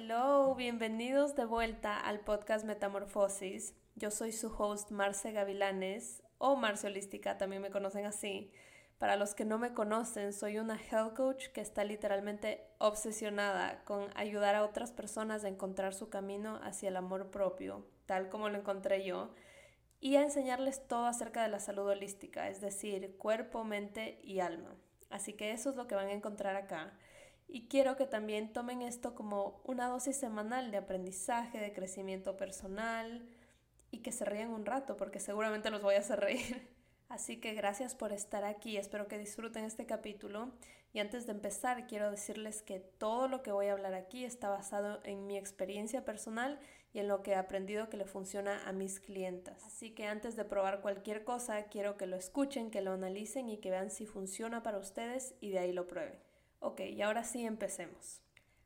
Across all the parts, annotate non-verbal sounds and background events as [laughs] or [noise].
Hello, bienvenidos de vuelta al podcast Metamorfosis. Yo soy su host Marce Gavilanes o Marce Holística, también me conocen así. Para los que no me conocen, soy una health coach que está literalmente obsesionada con ayudar a otras personas a encontrar su camino hacia el amor propio, tal como lo encontré yo, y a enseñarles todo acerca de la salud holística, es decir, cuerpo, mente y alma. Así que eso es lo que van a encontrar acá. Y quiero que también tomen esto como una dosis semanal de aprendizaje, de crecimiento personal y que se rían un rato porque seguramente los voy a hacer reír. [laughs] Así que gracias por estar aquí, espero que disfruten este capítulo y antes de empezar quiero decirles que todo lo que voy a hablar aquí está basado en mi experiencia personal y en lo que he aprendido que le funciona a mis clientas. Así que antes de probar cualquier cosa quiero que lo escuchen, que lo analicen y que vean si funciona para ustedes y de ahí lo prueben. Ok, y ahora sí empecemos.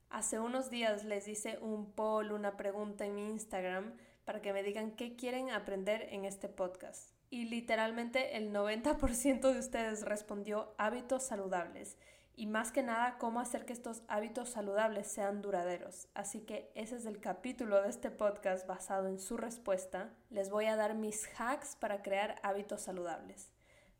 Hace unos días les hice un poll, una pregunta en mi Instagram para que me digan qué quieren aprender en este podcast. Y literalmente el 90% de ustedes respondió hábitos saludables y más que nada cómo hacer que estos hábitos saludables sean duraderos. Así que ese es el capítulo de este podcast basado en su respuesta. Les voy a dar mis hacks para crear hábitos saludables.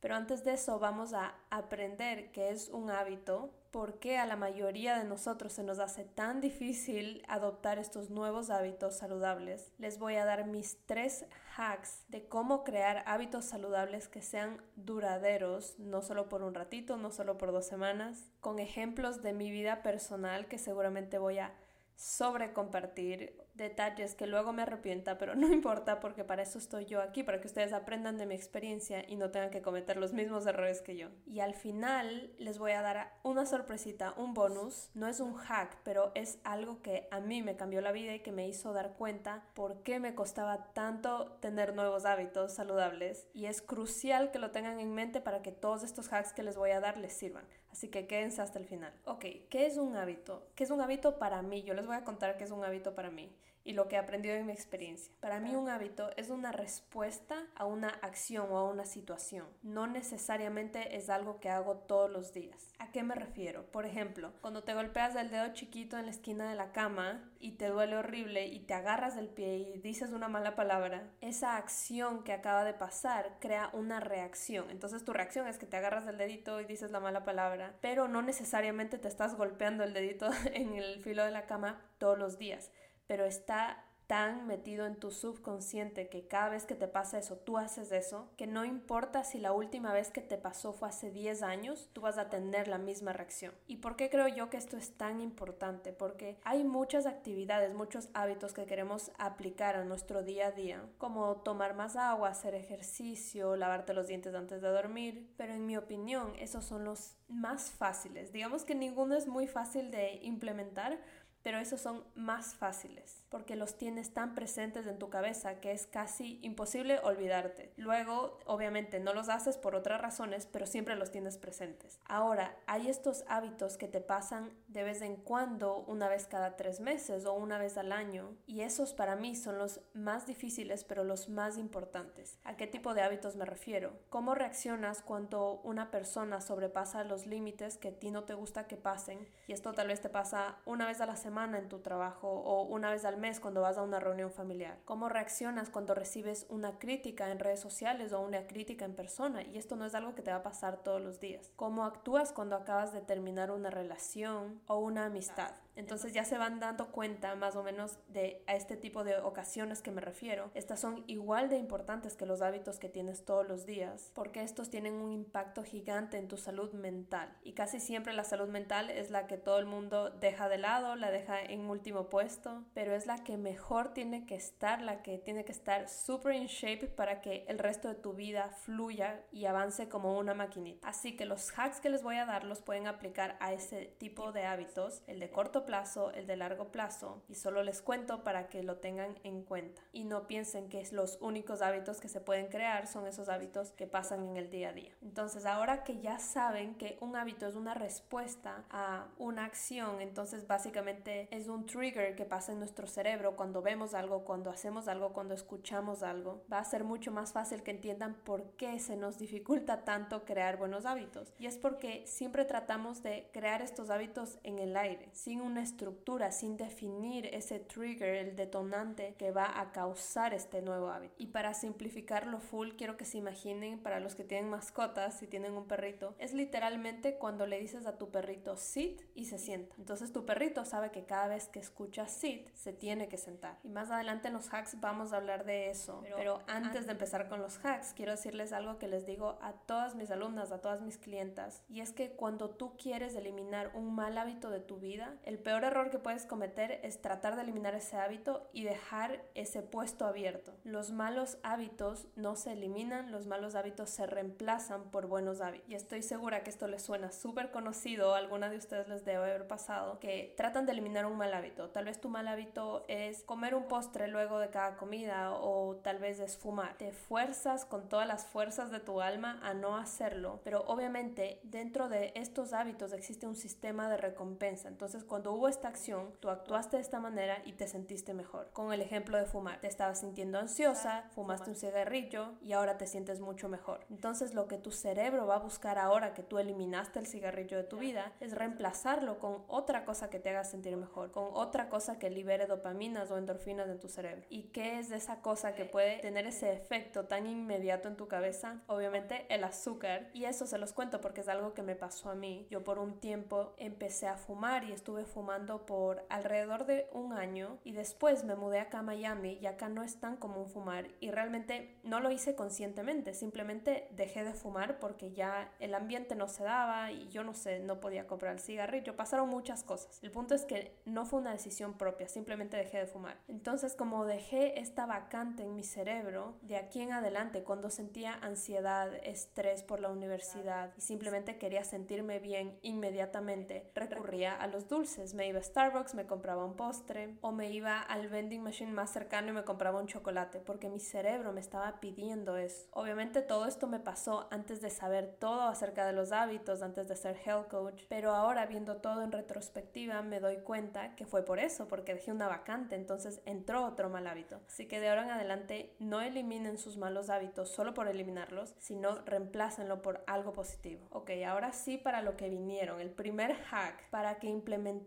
Pero antes de eso vamos a aprender qué es un hábito, por qué a la mayoría de nosotros se nos hace tan difícil adoptar estos nuevos hábitos saludables. Les voy a dar mis tres hacks de cómo crear hábitos saludables que sean duraderos, no solo por un ratito, no solo por dos semanas, con ejemplos de mi vida personal que seguramente voy a sobre compartir detalles que luego me arrepienta, pero no [laughs] importa porque para eso estoy yo aquí, para que ustedes aprendan de mi experiencia y no tengan que cometer los mismos errores que yo. Y al final les voy a dar una sorpresita, un bonus, no es un hack, pero es algo que a mí me cambió la vida y que me hizo dar cuenta por qué me costaba tanto tener nuevos hábitos saludables y es crucial que lo tengan en mente para que todos estos hacks que les voy a dar les sirvan. Así que quédense hasta el final. Ok, ¿qué es un hábito? ¿Qué es un hábito para mí? Yo les voy a contar qué es un hábito para mí y lo que he aprendido en mi experiencia. Para mí un hábito es una respuesta a una acción o a una situación. No necesariamente es algo que hago todos los días. ¿A qué me refiero? Por ejemplo, cuando te golpeas el dedo chiquito en la esquina de la cama y te duele horrible y te agarras del pie y dices una mala palabra, esa acción que acaba de pasar crea una reacción. Entonces tu reacción es que te agarras del dedito y dices la mala palabra, pero no necesariamente te estás golpeando el dedito [laughs] en el filo de la cama todos los días pero está tan metido en tu subconsciente que cada vez que te pasa eso, tú haces eso, que no importa si la última vez que te pasó fue hace 10 años, tú vas a tener la misma reacción. ¿Y por qué creo yo que esto es tan importante? Porque hay muchas actividades, muchos hábitos que queremos aplicar a nuestro día a día, como tomar más agua, hacer ejercicio, lavarte los dientes antes de dormir, pero en mi opinión esos son los más fáciles. Digamos que ninguno es muy fácil de implementar, pero esos son más fáciles porque los tienes tan presentes en tu cabeza que es casi imposible olvidarte. Luego, obviamente, no los haces por otras razones, pero siempre los tienes presentes. Ahora, hay estos hábitos que te pasan de vez en cuando, una vez cada tres meses o una vez al año, y esos para mí son los más difíciles, pero los más importantes. ¿A qué tipo de hábitos me refiero? ¿Cómo reaccionas cuando una persona sobrepasa los límites que a ti no te gusta que pasen? Y esto tal vez te pasa una vez a la semana en tu trabajo o una vez al cuando vas a una reunión familiar? ¿Cómo reaccionas cuando recibes una crítica en redes sociales o una crítica en persona? Y esto no es algo que te va a pasar todos los días. ¿Cómo actúas cuando acabas de terminar una relación o una amistad? Entonces ya se van dando cuenta más o menos de a este tipo de ocasiones que me refiero. Estas son igual de importantes que los hábitos que tienes todos los días, porque estos tienen un impacto gigante en tu salud mental. Y casi siempre la salud mental es la que todo el mundo deja de lado, la deja en último puesto, pero es la que mejor tiene que estar, la que tiene que estar super in shape para que el resto de tu vida fluya y avance como una maquinita. Así que los hacks que les voy a dar los pueden aplicar a ese tipo de hábitos, el de corto plazo, el de largo plazo, y solo les cuento para que lo tengan en cuenta y no piensen que los únicos hábitos que se pueden crear son esos hábitos que pasan en el día a día. Entonces, ahora que ya saben que un hábito es una respuesta a una acción, entonces básicamente es un trigger que pasa en nuestro cerebro cuando vemos algo, cuando hacemos algo, cuando escuchamos algo, va a ser mucho más fácil que entiendan por qué se nos dificulta tanto crear buenos hábitos. Y es porque siempre tratamos de crear estos hábitos en el aire, sin un una estructura, sin definir ese trigger, el detonante que va a causar este nuevo hábito. Y para simplificarlo full, quiero que se imaginen para los que tienen mascotas, si tienen un perrito, es literalmente cuando le dices a tu perrito sit y se sienta. Entonces tu perrito sabe que cada vez que escucha sit, se tiene que sentar. Y más adelante en los hacks vamos a hablar de eso. Pero, Pero antes de empezar con los hacks, quiero decirles algo que les digo a todas mis alumnas, a todas mis clientas, y es que cuando tú quieres eliminar un mal hábito de tu vida, el peor error que puedes cometer es tratar de eliminar ese hábito y dejar ese puesto abierto. Los malos hábitos no se eliminan, los malos hábitos se reemplazan por buenos hábitos. Y estoy segura que esto les suena súper conocido, a alguna de ustedes les debe haber pasado, que tratan de eliminar un mal hábito. Tal vez tu mal hábito es comer un postre luego de cada comida o tal vez es fumar. Te fuerzas con todas las fuerzas de tu alma a no hacerlo, pero obviamente dentro de estos hábitos existe un sistema de recompensa. Entonces cuando hubo esta acción, tú actuaste de esta manera y te sentiste mejor. Con el ejemplo de fumar, te estabas sintiendo ansiosa, fumaste un cigarrillo y ahora te sientes mucho mejor. Entonces lo que tu cerebro va a buscar ahora que tú eliminaste el cigarrillo de tu vida es reemplazarlo con otra cosa que te haga sentir mejor, con otra cosa que libere dopaminas o endorfinas en tu cerebro. ¿Y qué es esa cosa que puede tener ese efecto tan inmediato en tu cabeza? Obviamente el azúcar. Y eso se los cuento porque es algo que me pasó a mí. Yo por un tiempo empecé a fumar y estuve fumando por alrededor de un año y después me mudé acá a Miami y acá no es tan común fumar y realmente no lo hice conscientemente, simplemente dejé de fumar porque ya el ambiente no se daba y yo no sé, no podía comprar el cigarrillo, pasaron muchas cosas. El punto es que no fue una decisión propia, simplemente dejé de fumar. Entonces como dejé esta vacante en mi cerebro, de aquí en adelante cuando sentía ansiedad, estrés por la universidad y simplemente quería sentirme bien inmediatamente, recurría a los dulces. Me iba a Starbucks, me compraba un postre o me iba al vending machine más cercano y me compraba un chocolate porque mi cerebro me estaba pidiendo eso. Obviamente todo esto me pasó antes de saber todo acerca de los hábitos, antes de ser health coach, pero ahora viendo todo en retrospectiva me doy cuenta que fue por eso, porque dejé una vacante, entonces entró otro mal hábito. Así que de ahora en adelante no eliminen sus malos hábitos solo por eliminarlos, sino reemplácenlo por algo positivo. Ok, ahora sí para lo que vinieron. El primer hack para que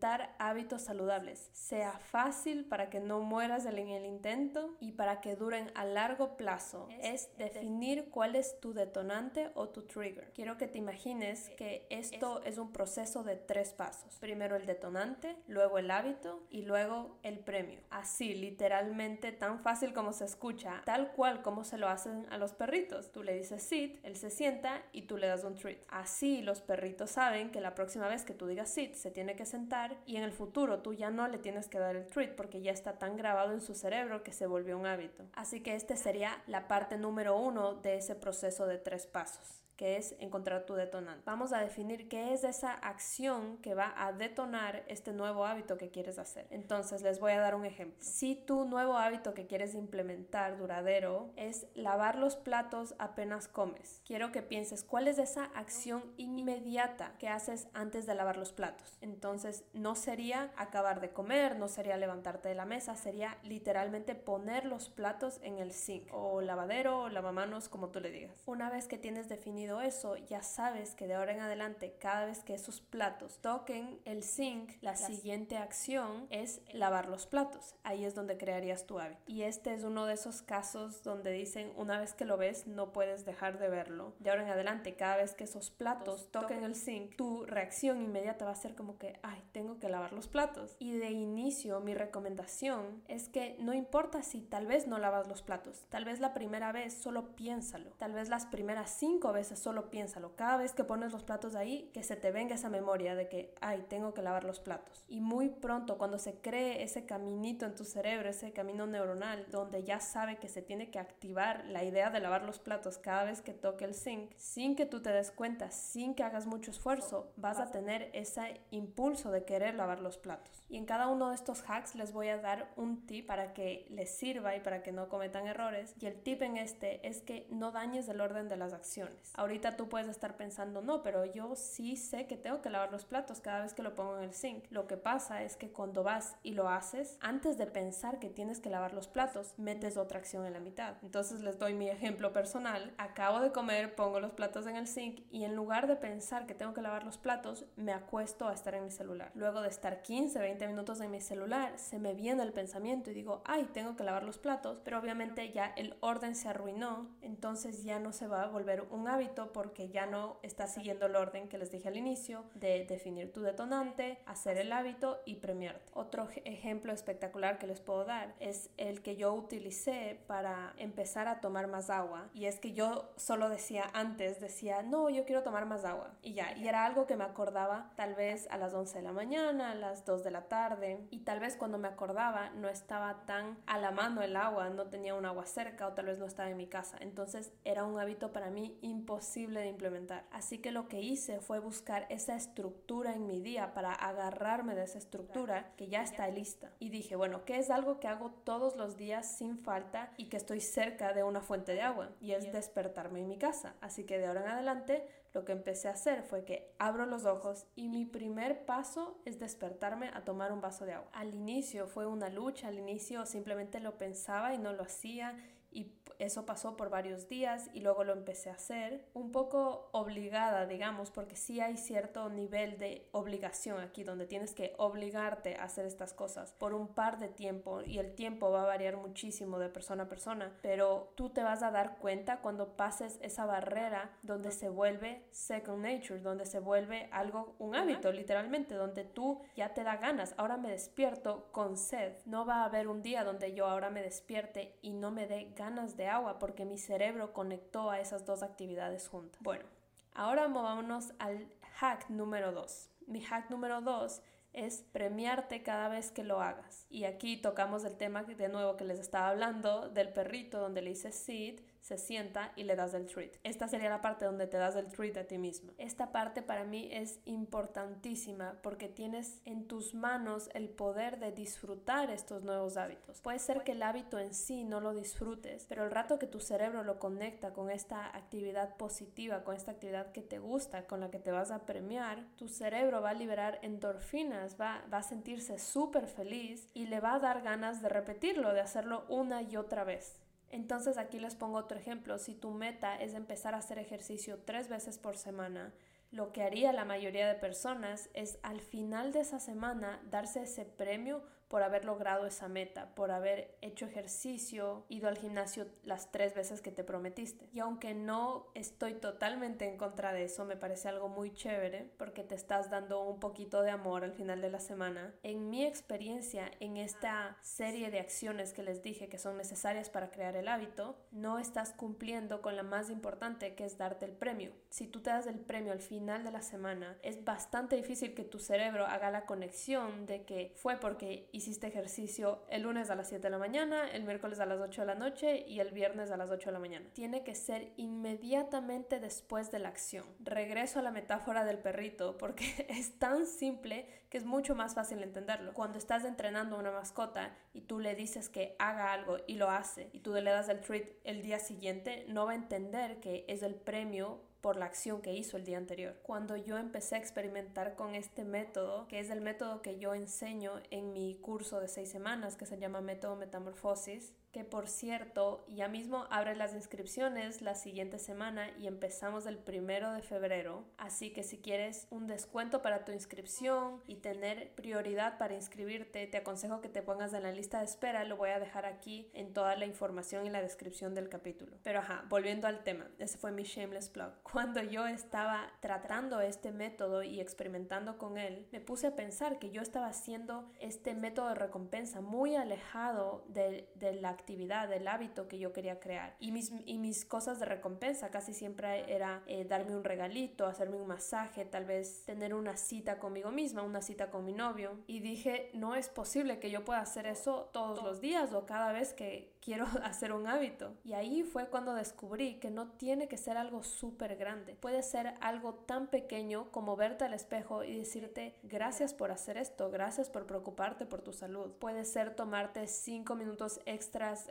implementar hábitos saludables sea fácil para que no mueras en el intento y para que duren a largo plazo es definir cuál es tu detonante o tu trigger. Quiero que te imagines que esto es un proceso de tres pasos. Primero el detonante, luego el hábito y luego el premio. Así, literalmente, tan fácil como se escucha, tal cual como se lo hacen a los perritos. Tú le dices sit, él se sienta y tú le das un treat. Así los perritos saben que la próxima vez que tú digas sit, se tiene que sentar y en el futuro tú ya no le tienes que dar el treat porque ya está tan grabado en su cerebro que se volvió un hábito. Así que este sería la parte número uno de ese proceso de tres pasos que es encontrar tu detonante. Vamos a definir qué es esa acción que va a detonar este nuevo hábito que quieres hacer. Entonces, les voy a dar un ejemplo. Si tu nuevo hábito que quieres implementar duradero es lavar los platos apenas comes, quiero que pienses cuál es esa acción inmediata que haces antes de lavar los platos. Entonces, no sería acabar de comer, no sería levantarte de la mesa, sería literalmente poner los platos en el sink o lavadero o lavamanos, como tú le digas. Una vez que tienes definido eso, ya sabes que de ahora en adelante, cada vez que esos platos toquen el sink, la siguiente acción es lavar los platos. Ahí es donde crearías tu hábito. Y este es uno de esos casos donde dicen, una vez que lo ves, no puedes dejar de verlo. De ahora en adelante, cada vez que esos platos toquen el sink, tu reacción inmediata va a ser como que, ay, tengo que lavar los platos. Y de inicio, mi recomendación es que no importa si tal vez no lavas los platos, tal vez la primera vez solo piénsalo, tal vez las primeras cinco veces solo piénsalo. Cada vez que pones los platos ahí, que se te venga esa memoria de que, ay, tengo que lavar los platos. Y muy pronto, cuando se cree ese caminito en tu cerebro, ese camino neuronal, donde ya sabe que se tiene que activar la idea de lavar los platos cada vez que toque el zinc, sin que tú te des cuenta, sin que hagas mucho esfuerzo, vas a tener ese impulso de querer lavar los platos. Y en cada uno de estos hacks les voy a dar un tip para que les sirva y para que no cometan errores. Y el tip en este es que no dañes el orden de las acciones ahorita tú puedes estar pensando, no, pero yo sí sé que tengo que lavar los platos cada vez que lo pongo en el sink. Lo que pasa es que cuando vas y lo haces, antes de pensar que tienes que lavar los platos, metes otra acción en la mitad. Entonces les doy mi ejemplo personal. Acabo de comer, pongo los platos en el sink y en lugar de pensar que tengo que lavar los platos, me acuesto a estar en mi celular. Luego de estar 15, 20 minutos en mi celular, se me viene el pensamiento y digo, ay, tengo que lavar los platos, pero obviamente ya el orden se arruinó, entonces ya no se va a volver un hábito porque ya no está siguiendo el orden que les dije al inicio de definir tu detonante, hacer el hábito y premiarte. Otro ejemplo espectacular que les puedo dar es el que yo utilicé para empezar a tomar más agua y es que yo solo decía antes, decía, no, yo quiero tomar más agua y ya, y era algo que me acordaba tal vez a las 11 de la mañana, a las 2 de la tarde y tal vez cuando me acordaba no estaba tan a la mano el agua, no tenía un agua cerca o tal vez no estaba en mi casa, entonces era un hábito para mí imposible de implementar. Así que lo que hice fue buscar esa estructura en mi día para agarrarme de esa estructura que ya está lista. Y dije, bueno, ¿qué es algo que hago todos los días sin falta y que estoy cerca de una fuente de agua? Y es despertarme en mi casa. Así que de ahora en adelante lo que empecé a hacer fue que abro los ojos y mi primer paso es despertarme a tomar un vaso de agua. Al inicio fue una lucha, al inicio simplemente lo pensaba y no lo hacía y eso pasó por varios días y luego lo empecé a hacer un poco obligada, digamos, porque sí hay cierto nivel de obligación aquí donde tienes que obligarte a hacer estas cosas por un par de tiempo y el tiempo va a variar muchísimo de persona a persona, pero tú te vas a dar cuenta cuando pases esa barrera donde se vuelve second nature, donde se vuelve algo, un hábito literalmente, donde tú ya te da ganas, ahora me despierto con sed, no va a haber un día donde yo ahora me despierte y no me dé ganas de agua porque mi cerebro conectó a esas dos actividades juntas. Bueno, ahora movámonos al hack número 2. Mi hack número 2 es premiarte cada vez que lo hagas. Y aquí tocamos el tema de nuevo que les estaba hablando del perrito donde le hice sit se sienta y le das el treat. Esta sería la parte donde te das el treat a ti misma. Esta parte para mí es importantísima porque tienes en tus manos el poder de disfrutar estos nuevos hábitos. Puede ser que el hábito en sí no lo disfrutes, pero el rato que tu cerebro lo conecta con esta actividad positiva, con esta actividad que te gusta, con la que te vas a premiar, tu cerebro va a liberar endorfinas, va, va a sentirse súper feliz y le va a dar ganas de repetirlo, de hacerlo una y otra vez. Entonces aquí les pongo otro ejemplo. Si tu meta es empezar a hacer ejercicio tres veces por semana, lo que haría la mayoría de personas es al final de esa semana darse ese premio por haber logrado esa meta, por haber hecho ejercicio, ido al gimnasio las tres veces que te prometiste. Y aunque no estoy totalmente en contra de eso, me parece algo muy chévere porque te estás dando un poquito de amor al final de la semana. En mi experiencia, en esta serie de acciones que les dije que son necesarias para crear el hábito, no estás cumpliendo con la más importante que es darte el premio. Si tú te das el premio al final de la semana, es bastante difícil que tu cerebro haga la conexión de que fue porque hiciste ejercicio el lunes a las 7 de la mañana, el miércoles a las 8 de la noche y el viernes a las 8 de la mañana. Tiene que ser inmediatamente después de la acción. Regreso a la metáfora del perrito porque [laughs] es tan simple que es mucho más fácil entenderlo. Cuando estás entrenando a una mascota y tú le dices que haga algo y lo hace y tú le das el treat el día siguiente, no va a entender que es el premio por la acción que hizo el día anterior. Cuando yo empecé a experimentar con este método, que es el método que yo enseño en mi curso de seis semanas, que se llama Método Metamorfosis, que por cierto ya mismo abre las inscripciones la siguiente semana y empezamos el primero de febrero. Así que si quieres un descuento para tu inscripción y tener prioridad para inscribirte, te aconsejo que te pongas en la lista de espera. Lo voy a dejar aquí en toda la información y la descripción del capítulo. Pero ajá, volviendo al tema, ese fue mi shameless plug. [laughs] Cuando yo estaba tratando este método y experimentando con él, me puse a pensar que yo estaba haciendo este método de recompensa muy alejado de, de la actividad, del hábito que yo quería crear. Y mis, y mis cosas de recompensa casi siempre era eh, darme un regalito, hacerme un masaje, tal vez tener una cita conmigo misma, una cita con mi novio. Y dije, no es posible que yo pueda hacer eso todos los días o cada vez que, quiero [laughs] hacer un hábito. Y ahí fue cuando descubrí que no tiene que ser algo súper grande. Puede ser algo tan pequeño como verte al espejo y decirte gracias por hacer esto, gracias por preocuparte por tu salud. Puede ser tomarte cinco minutos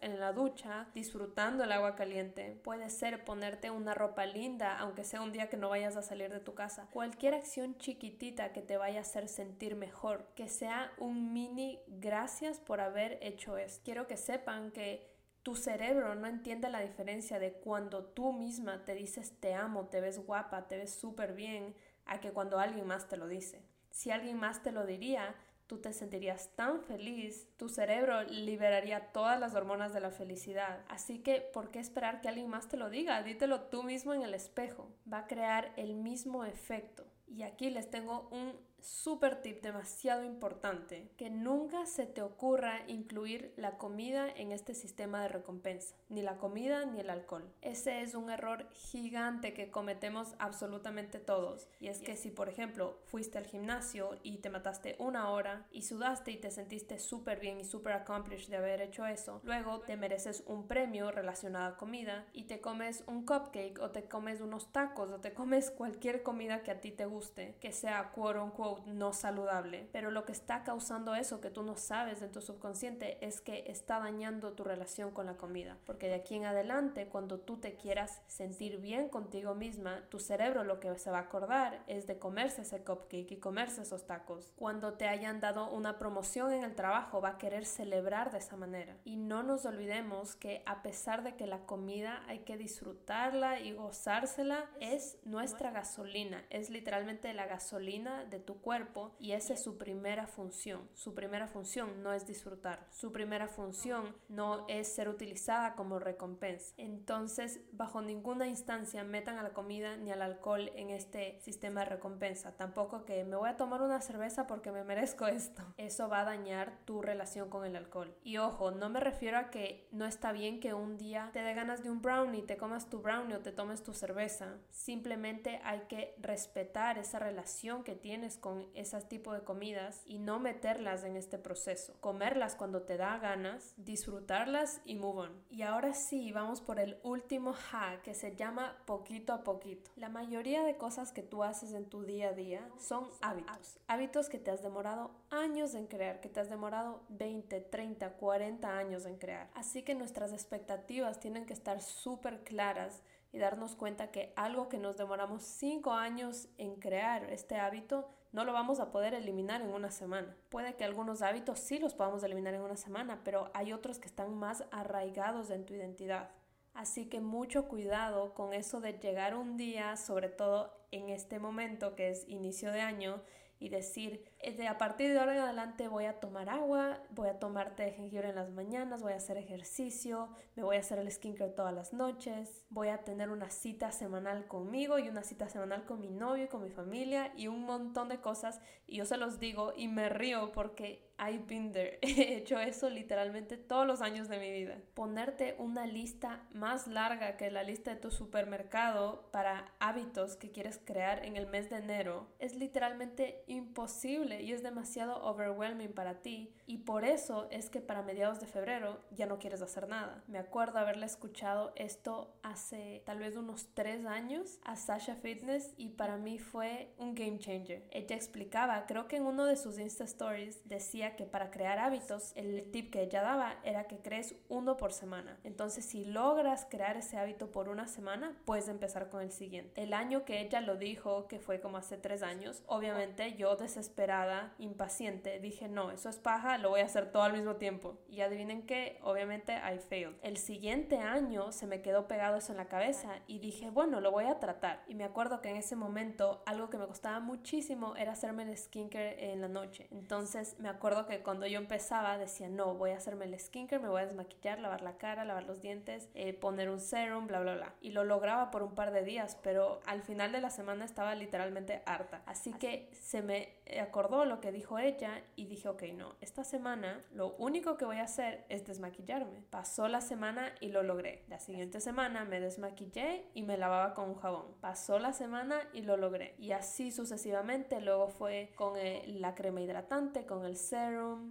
en la ducha disfrutando el agua caliente. Puede ser ponerte una ropa linda aunque sea un día que no vayas a salir de tu casa. Cualquier acción chiquitita que te vaya a hacer sentir mejor, que sea un mini gracias por haber hecho esto. Quiero que sepan que tu cerebro no entiende la diferencia de cuando tú misma te dices te amo, te ves guapa, te ves súper bien, a que cuando alguien más te lo dice. Si alguien más te lo diría, tú te sentirías tan feliz, tu cerebro liberaría todas las hormonas de la felicidad. Así que, ¿por qué esperar que alguien más te lo diga? Dítelo tú mismo en el espejo. Va a crear el mismo efecto. Y aquí les tengo un super tip demasiado importante, que nunca se te ocurra incluir la comida en este sistema de recompensa, ni la comida ni el alcohol. Ese es un error gigante que cometemos absolutamente todos. Y es que si, por ejemplo, fuiste al gimnasio y te mataste una hora y sudaste y te sentiste súper bien y súper accomplished de haber hecho eso, luego te mereces un premio relacionado a comida y te comes un cupcake o te comes unos tacos o te comes cualquier comida que a ti te guste, que sea quote unquote no saludable. Pero lo que está causando eso que tú no sabes en tu subconsciente es que está dañando tu relación con la comida. Porque de aquí en adelante, cuando tú te quieras sentir bien contigo misma, tu cerebro lo que se va a acordar es de comerse ese cupcake y comerse esos tacos. Cuando te hayan dado una promoción en el trabajo, va a querer celebrar de esa manera. Y no nos olvidemos que a pesar de que la comida hay que disfrutarla y gozársela, es nuestra gasolina, es literalmente la gasolina de tu cuerpo y esa es su primera función. Su primera función no es disfrutar, su primera función no es ser utilizada como recompensa. Entonces, bajo ninguna instancia metan a la comida ni al alcohol en este sistema de recompensa. Tampoco que me voy a tomar una cerveza porque me merezco esto. Eso va a dañar tu relación con el alcohol. Y ojo, no me refiero a que no está bien que un día te dé ganas de un brownie, te comas tu brownie o te tomes tu cerveza. Simplemente hay que respetar esa relación que tienes con ese tipo de comidas y no meterlas en este proceso. Comerlas cuando te da ganas, disfrutarlas y move on. Y ahora sí, vamos por el último hack que se llama poquito a poquito. La mayoría de cosas que tú haces en tu día a día son hábitos. Hábitos que te has demorado años en crear, que te has demorado 20, 30, 40 años en crear. Así que nuestras expectativas tienen que estar súper claras y darnos cuenta que algo que nos demoramos 5 años en crear este hábito no lo vamos a poder eliminar en una semana. Puede que algunos hábitos sí los podamos eliminar en una semana, pero hay otros que están más arraigados en tu identidad. Así que mucho cuidado con eso de llegar un día, sobre todo en este momento que es inicio de año, y decir, de a partir de ahora en adelante voy a tomar agua, voy a tomar té de jengibre en las mañanas, voy a hacer ejercicio, me voy a hacer el skincare todas las noches, voy a tener una cita semanal conmigo y una cita semanal con mi novio y con mi familia y un montón de cosas y yo se los digo y me río porque I've been there. He hecho eso literalmente todos los años de mi vida. Ponerte una lista más larga que la lista de tu supermercado para hábitos que quieres crear en el mes de enero es literalmente imposible y es demasiado overwhelming para ti. Y por eso es que para mediados de febrero ya no quieres hacer nada. Me acuerdo haberle escuchado esto hace tal vez unos tres años a Sasha Fitness y para mí fue un game changer. Ella explicaba, creo que en uno de sus Insta Stories decía que para crear hábitos, el tip que ella daba era que crees uno por semana. Entonces, si logras crear ese hábito por una semana, puedes empezar con el siguiente. El año que ella lo dijo, que fue como hace tres años, obviamente yo desesperada, impaciente, dije, no, eso es paja, lo voy a hacer todo al mismo tiempo. Y adivinen que, obviamente, I failed. El siguiente año se me quedó pegado eso en la cabeza y dije, bueno, lo voy a tratar. Y me acuerdo que en ese momento algo que me costaba muchísimo era hacerme el skincare en la noche. Entonces me acuerdo que cuando yo empezaba decía, no, voy a hacerme el skincare, me voy a desmaquillar, lavar la cara, lavar los dientes, eh, poner un serum, bla, bla, bla. Y lo lograba por un par de días, pero al final de la semana estaba literalmente harta. Así que se me acordó lo que dijo ella y dije, ok, no, esta semana lo único que voy a hacer es desmaquillarme. Pasó la semana y lo logré. La siguiente semana me desmaquillé y me lavaba con un jabón. Pasó la semana y lo logré. Y así sucesivamente. Luego fue con la crema hidratante, con el serum,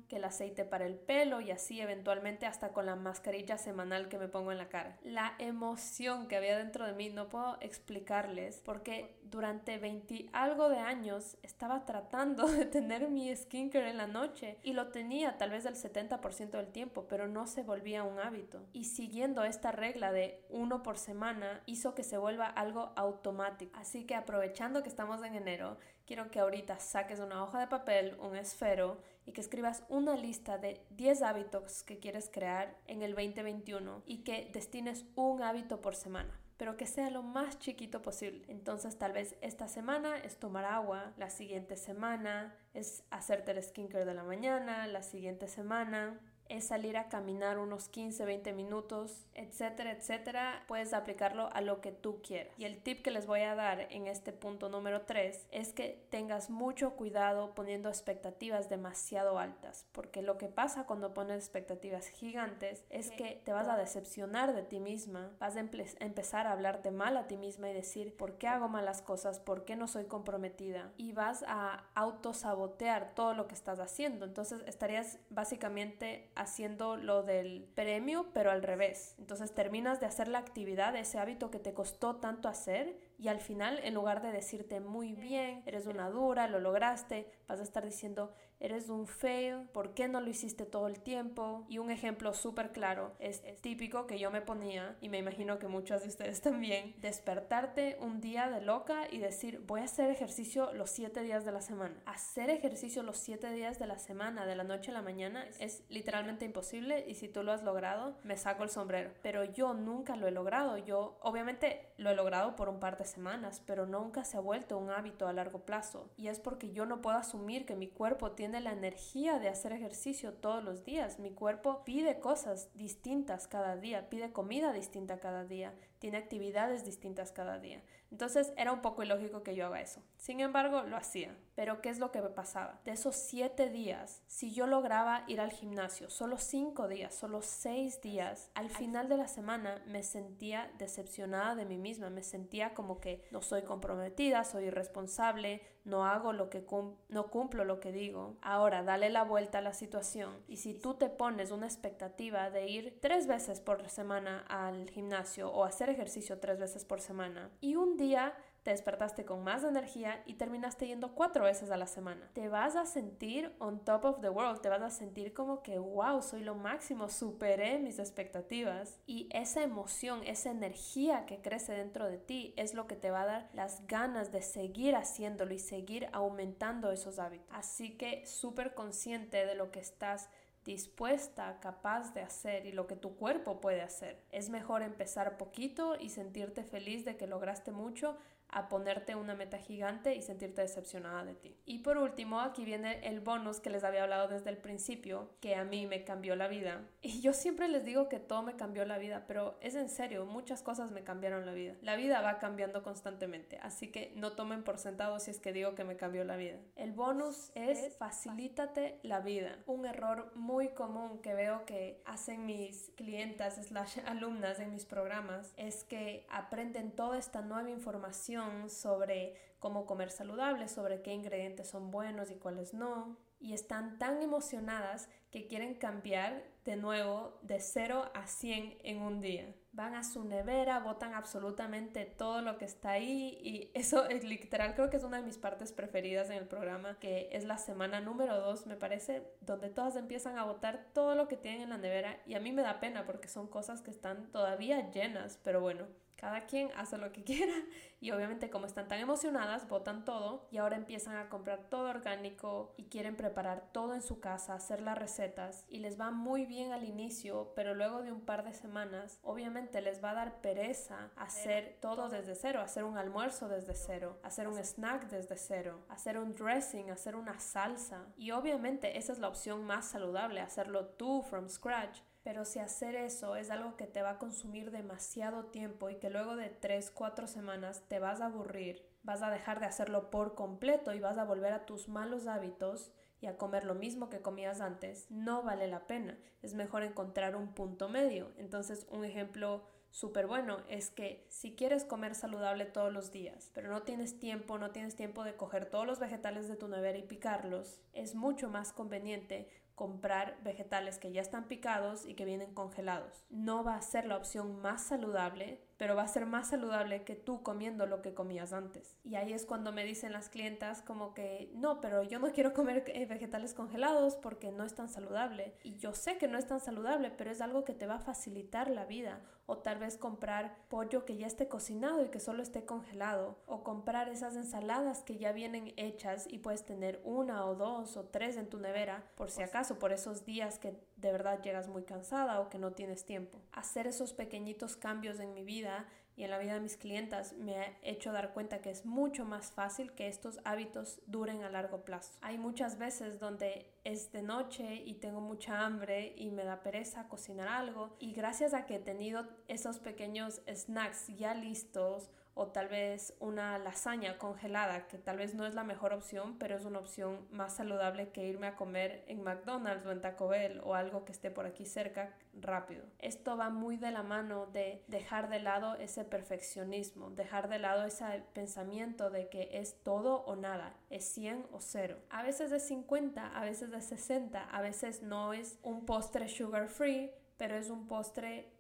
que el aceite para el pelo y así eventualmente hasta con la mascarilla semanal que me pongo en la cara. La emoción que había dentro de mí no puedo explicarles porque durante 20 algo de años estaba tratando [laughs] de tener mi skincare en la noche y lo tenía tal vez del 70% del tiempo, pero no se volvía un hábito. Y siguiendo esta regla de uno por semana hizo que se vuelva algo automático. Así que aprovechando que estamos en enero, quiero que ahorita saques una hoja de papel, un esfero y que escribas una lista de 10 hábitos que quieres crear en el 2021 y que destines un hábito por semana pero que sea lo más chiquito posible. Entonces tal vez esta semana es tomar agua, la siguiente semana es hacerte el skincare de la mañana, la siguiente semana es salir a caminar unos 15, 20 minutos, etcétera, etcétera. Puedes aplicarlo a lo que tú quieras. Y el tip que les voy a dar en este punto número 3 es que tengas mucho cuidado poniendo expectativas demasiado altas, porque lo que pasa cuando pones expectativas gigantes es que te vas a decepcionar de ti misma, vas a empezar a hablarte mal a ti misma y decir, ¿por qué hago malas cosas? ¿Por qué no soy comprometida? Y vas a autosabotear todo lo que estás haciendo. Entonces estarías básicamente haciendo lo del premio, pero al revés. Entonces terminas de hacer la actividad, ese hábito que te costó tanto hacer y al final, en lugar de decirte muy bien, eres una dura, lo lograste, vas a estar diciendo, eres un fail, ¿por qué no lo hiciste todo el tiempo? Y un ejemplo súper claro es, típico que yo me ponía, y me imagino que muchas de ustedes también, despertarte un día de loca y decir, voy a hacer ejercicio los siete días de la semana. Hacer ejercicio los siete días de la semana, de la noche a la mañana, es literalmente imposible y si tú lo has logrado, me saco el sombrero. Pero yo nunca lo he logrado. Yo, obviamente, lo he logrado por un par de semanas, pero nunca se ha vuelto un hábito a largo plazo. Y es porque yo no puedo asumir que mi cuerpo tiene la energía de hacer ejercicio todos los días. Mi cuerpo pide cosas distintas cada día, pide comida distinta cada día, tiene actividades distintas cada día. Entonces era un poco ilógico que yo haga eso. Sin embargo, lo hacía. Pero ¿qué es lo que me pasaba? De esos siete días, si yo lograba ir al gimnasio solo cinco días, solo seis días, al final de la semana me sentía decepcionada de mí misma. Me sentía como que no soy comprometida, soy irresponsable, no hago lo que no cumplo lo que digo. Ahora, dale la vuelta a la situación. Y si tú te pones una expectativa de ir tres veces por semana al gimnasio o hacer ejercicio tres veces por semana y un día te despertaste con más energía y terminaste yendo cuatro veces a la semana. Te vas a sentir on top of the world, te vas a sentir como que, wow, soy lo máximo, superé mis expectativas. Y esa emoción, esa energía que crece dentro de ti es lo que te va a dar las ganas de seguir haciéndolo y seguir aumentando esos hábitos. Así que súper consciente de lo que estás dispuesta, capaz de hacer y lo que tu cuerpo puede hacer. Es mejor empezar poquito y sentirte feliz de que lograste mucho a ponerte una meta gigante y sentirte decepcionada de ti. Y por último, aquí viene el bonus que les había hablado desde el principio, que a mí me cambió la vida. Y yo siempre les digo que todo me cambió la vida, pero es en serio, muchas cosas me cambiaron la vida. La vida va cambiando constantemente, así que no tomen por sentado si es que digo que me cambió la vida. El bonus es facilítate la vida. Un error muy común que veo que hacen mis clientas slash alumnas en mis programas es que aprenden toda esta nueva información sobre cómo comer saludable, sobre qué ingredientes son buenos y cuáles no. Y están tan emocionadas que quieren cambiar de nuevo de 0 a 100 en un día. Van a su nevera, botan absolutamente todo lo que está ahí y eso es literal creo que es una de mis partes preferidas en el programa, que es la semana número 2 me parece, donde todas empiezan a botar todo lo que tienen en la nevera y a mí me da pena porque son cosas que están todavía llenas, pero bueno, cada quien hace lo que [laughs] quiera. Y obviamente como están tan emocionadas, botan todo y ahora empiezan a comprar todo orgánico y quieren preparar todo en su casa, hacer las recetas y les va muy bien al inicio, pero luego de un par de semanas, obviamente les va a dar pereza hacer todo desde cero, hacer un almuerzo desde cero, hacer un snack desde cero, hacer un dressing, hacer una salsa. Y obviamente esa es la opción más saludable, hacerlo tú from scratch Pero si hacer eso es algo que te va a consumir demasiado tiempo y que luego de 3, 4 semanas te vas a aburrir, vas a dejar de hacerlo por completo y vas a volver a tus malos hábitos y a comer lo mismo que comías antes, no vale la pena. Es mejor encontrar un punto medio. Entonces, un ejemplo súper bueno es que si quieres comer saludable todos los días, pero no tienes tiempo, no tienes tiempo de coger todos los vegetales de tu nevera y picarlos, es mucho más conveniente comprar vegetales que ya están picados y que vienen congelados. No va a ser la opción más saludable, pero va a ser más saludable que tú comiendo lo que comías antes. Y ahí es cuando me dicen las clientas como que no, pero yo no quiero comer eh, vegetales congelados porque no es tan saludable. Y yo sé que no es tan saludable, pero es algo que te va a facilitar la vida. O tal vez comprar pollo que ya esté cocinado y que solo esté congelado. O comprar esas ensaladas que ya vienen hechas y puedes tener una o dos o tres en tu nevera por si acaso, por esos días que de verdad llegas muy cansada o que no tienes tiempo. Hacer esos pequeñitos cambios en mi vida y en la vida de mis clientas me ha hecho dar cuenta que es mucho más fácil que estos hábitos duren a largo plazo. Hay muchas veces donde es de noche y tengo mucha hambre y me da pereza cocinar algo y gracias a que he tenido esos pequeños snacks ya listos o tal vez una lasaña congelada, que tal vez no es la mejor opción, pero es una opción más saludable que irme a comer en McDonald's o en Taco Bell o algo que esté por aquí cerca rápido. Esto va muy de la mano de dejar de lado ese perfeccionismo, dejar de lado ese pensamiento de que es todo o nada, es 100 o 0. A veces es 50, a veces es 60, a veces no es un postre sugar free, pero es un postre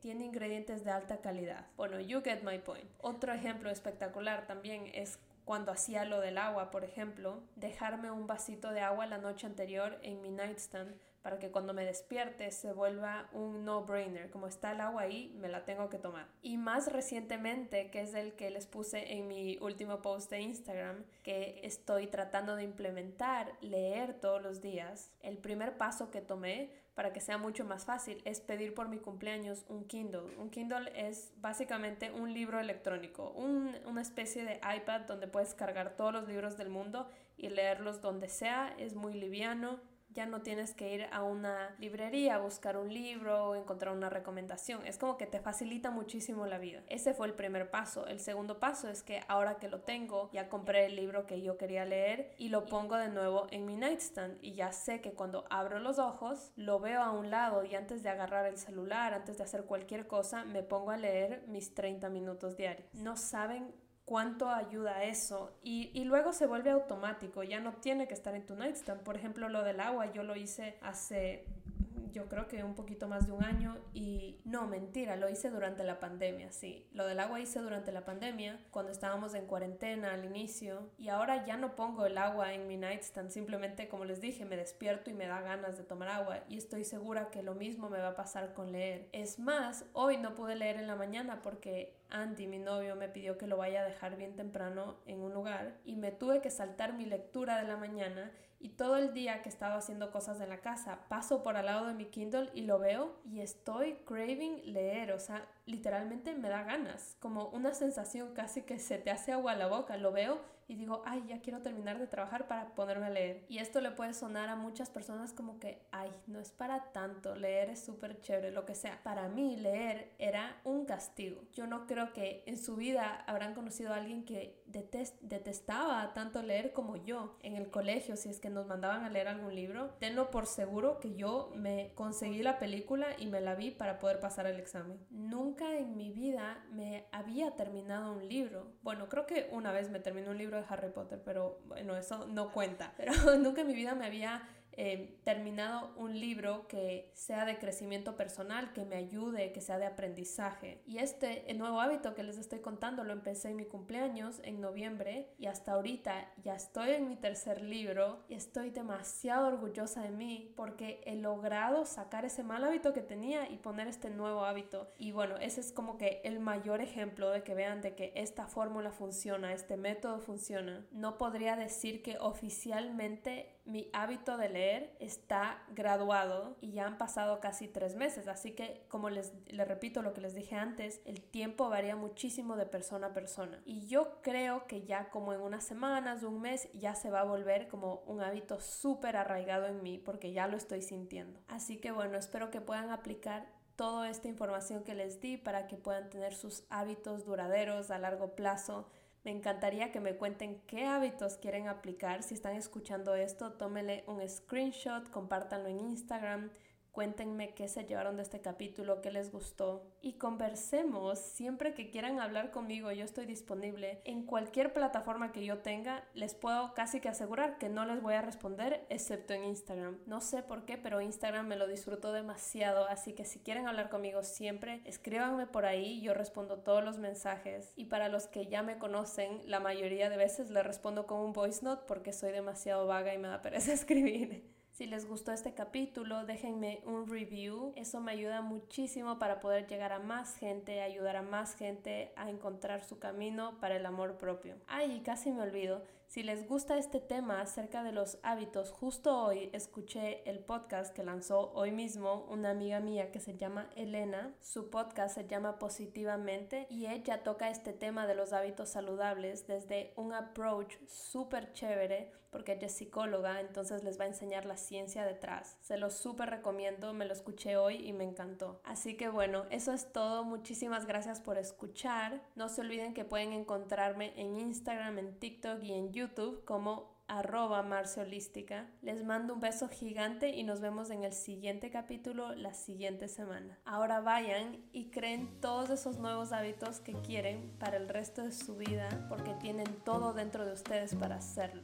tiene ingredientes de alta calidad. Bueno, you get my point. Otro ejemplo espectacular también es cuando hacía lo del agua, por ejemplo, dejarme un vasito de agua la noche anterior en mi nightstand para que cuando me despierte se vuelva un no-brainer. Como está el agua ahí, me la tengo que tomar. Y más recientemente, que es el que les puse en mi último post de Instagram, que estoy tratando de implementar, leer todos los días, el primer paso que tomé para que sea mucho más fácil es pedir por mi cumpleaños un Kindle. Un Kindle es básicamente un libro electrónico, una especie de iPad donde puedes cargar todos los libros del mundo y leerlos donde sea. Es muy liviano, ya no tienes que ir a una librería a buscar un libro o encontrar una recomendación. Es como que te facilita muchísimo la vida. Ese fue el primer paso. El segundo paso es que ahora que lo tengo, ya compré el libro que yo quería leer y lo pongo de nuevo en mi nightstand y ya sé que cuando abro los ojos, lo veo a un lado y antes de agarrar el celular, antes de hacer cualquier cosa, me pongo a leer mis 30 minutos diarios. No saben cuánto ayuda eso y, y, luego se vuelve automático, ya no tiene que estar en tu nightstand. Por ejemplo, lo del agua yo lo hice hace yo creo que un poquito más de un año y no, mentira, lo hice durante la pandemia, sí. Lo del agua hice durante la pandemia, cuando estábamos en cuarentena al inicio y ahora ya no pongo el agua en mi nightstand, simplemente como les dije, me despierto y me da ganas de tomar agua y estoy segura que lo mismo me va a pasar con leer. Es más, hoy no pude leer en la mañana porque Andy, mi novio, me pidió que lo vaya a dejar bien temprano en un lugar y me tuve que saltar mi lectura de la mañana y todo el día que estaba haciendo cosas en la casa. Paso por al lado de mi Kindle y lo veo y estoy craving leer, o sea, literalmente me da ganas, como una sensación casi que se te hace agua a la boca, lo veo y digo, ay, ya quiero terminar de trabajar para ponerme a leer. Y esto le puede sonar a muchas personas como que, ay, no es para tanto, leer es súper chévere, lo que sea. Para mí leer era un castigo. Yo no creo que en su vida habrán conocido a alguien que detestaba tanto leer como yo en el colegio, si es que nos mandaban a leer algún libro. Tenlo por seguro que yo me conseguí la película y me la vi para poder pasar el examen. Nunca en mi vida me había terminado un libro. Bueno, creo que una vez me terminé un libro Harry Potter, pero bueno, eso no cuenta. Pero [laughs] nunca en mi vida me había eh, terminado un libro que sea de crecimiento personal, que me ayude, que sea de aprendizaje. Y este el nuevo hábito que les estoy contando lo empecé en mi cumpleaños en noviembre y hasta ahorita ya estoy en mi tercer libro y estoy demasiado orgullosa de mí porque he logrado sacar ese mal hábito que tenía y poner este nuevo hábito. Y bueno, ese es como que el mayor ejemplo de que vean de que esta fórmula funciona, este método funciona. No podría decir que oficialmente mi hábito de leer está graduado y ya han pasado casi tres meses. Así que, como les, les repito lo que les dije antes, el tiempo varía muchísimo de persona a persona. Y yo creo que ya como en unas semanas, un mes, ya se va a volver como un hábito súper arraigado en mí porque ya lo estoy sintiendo. Así que bueno, espero que puedan aplicar toda esta información que les di para que puedan tener sus hábitos duraderos a largo plazo me encantaría que me cuenten qué hábitos quieren aplicar. Si están escuchando esto, tómenle un screenshot, compártanlo en Instagram Cuéntenme qué se llevaron de este capítulo, qué les gustó y conversemos siempre que quieran hablar conmigo. Yo estoy disponible en cualquier plataforma que yo tenga. Les puedo casi que asegurar que no les voy a responder excepto en Instagram. No sé por qué, pero Instagram me lo disfruto demasiado. Así que si quieren hablar conmigo siempre, escríbanme por ahí. Yo respondo todos los mensajes. Y para los que ya me conocen, la mayoría de veces les respondo con un voice note porque soy demasiado vaga y me da pereza [laughs] escribir. Si les gustó este capítulo, déjenme un review. Eso me ayuda muchísimo para poder llegar a más gente, ayudar a más gente a encontrar su camino para el amor propio. Ay, casi me olvido. Si les gusta este tema acerca de los hábitos, justo hoy escuché el podcast que lanzó hoy mismo una amiga mía que se llama Elena. Su podcast se llama Positivamente y ella toca este tema de los hábitos saludables desde un approach súper chévere porque ella es psicóloga, entonces les va a enseñar la ciencia detrás. Se lo súper recomiendo, me lo escuché hoy y me encantó. Así que bueno, eso es todo. Muchísimas gracias por escuchar. No se olviden que pueden encontrarme en Instagram, en TikTok y en YouTube como arroba marciolística. Les mando un beso gigante y nos vemos en el siguiente capítulo la siguiente semana. Ahora vayan y creen todos esos nuevos hábitos que quieren para el resto de su vida porque tienen todo dentro de ustedes para hacerlo.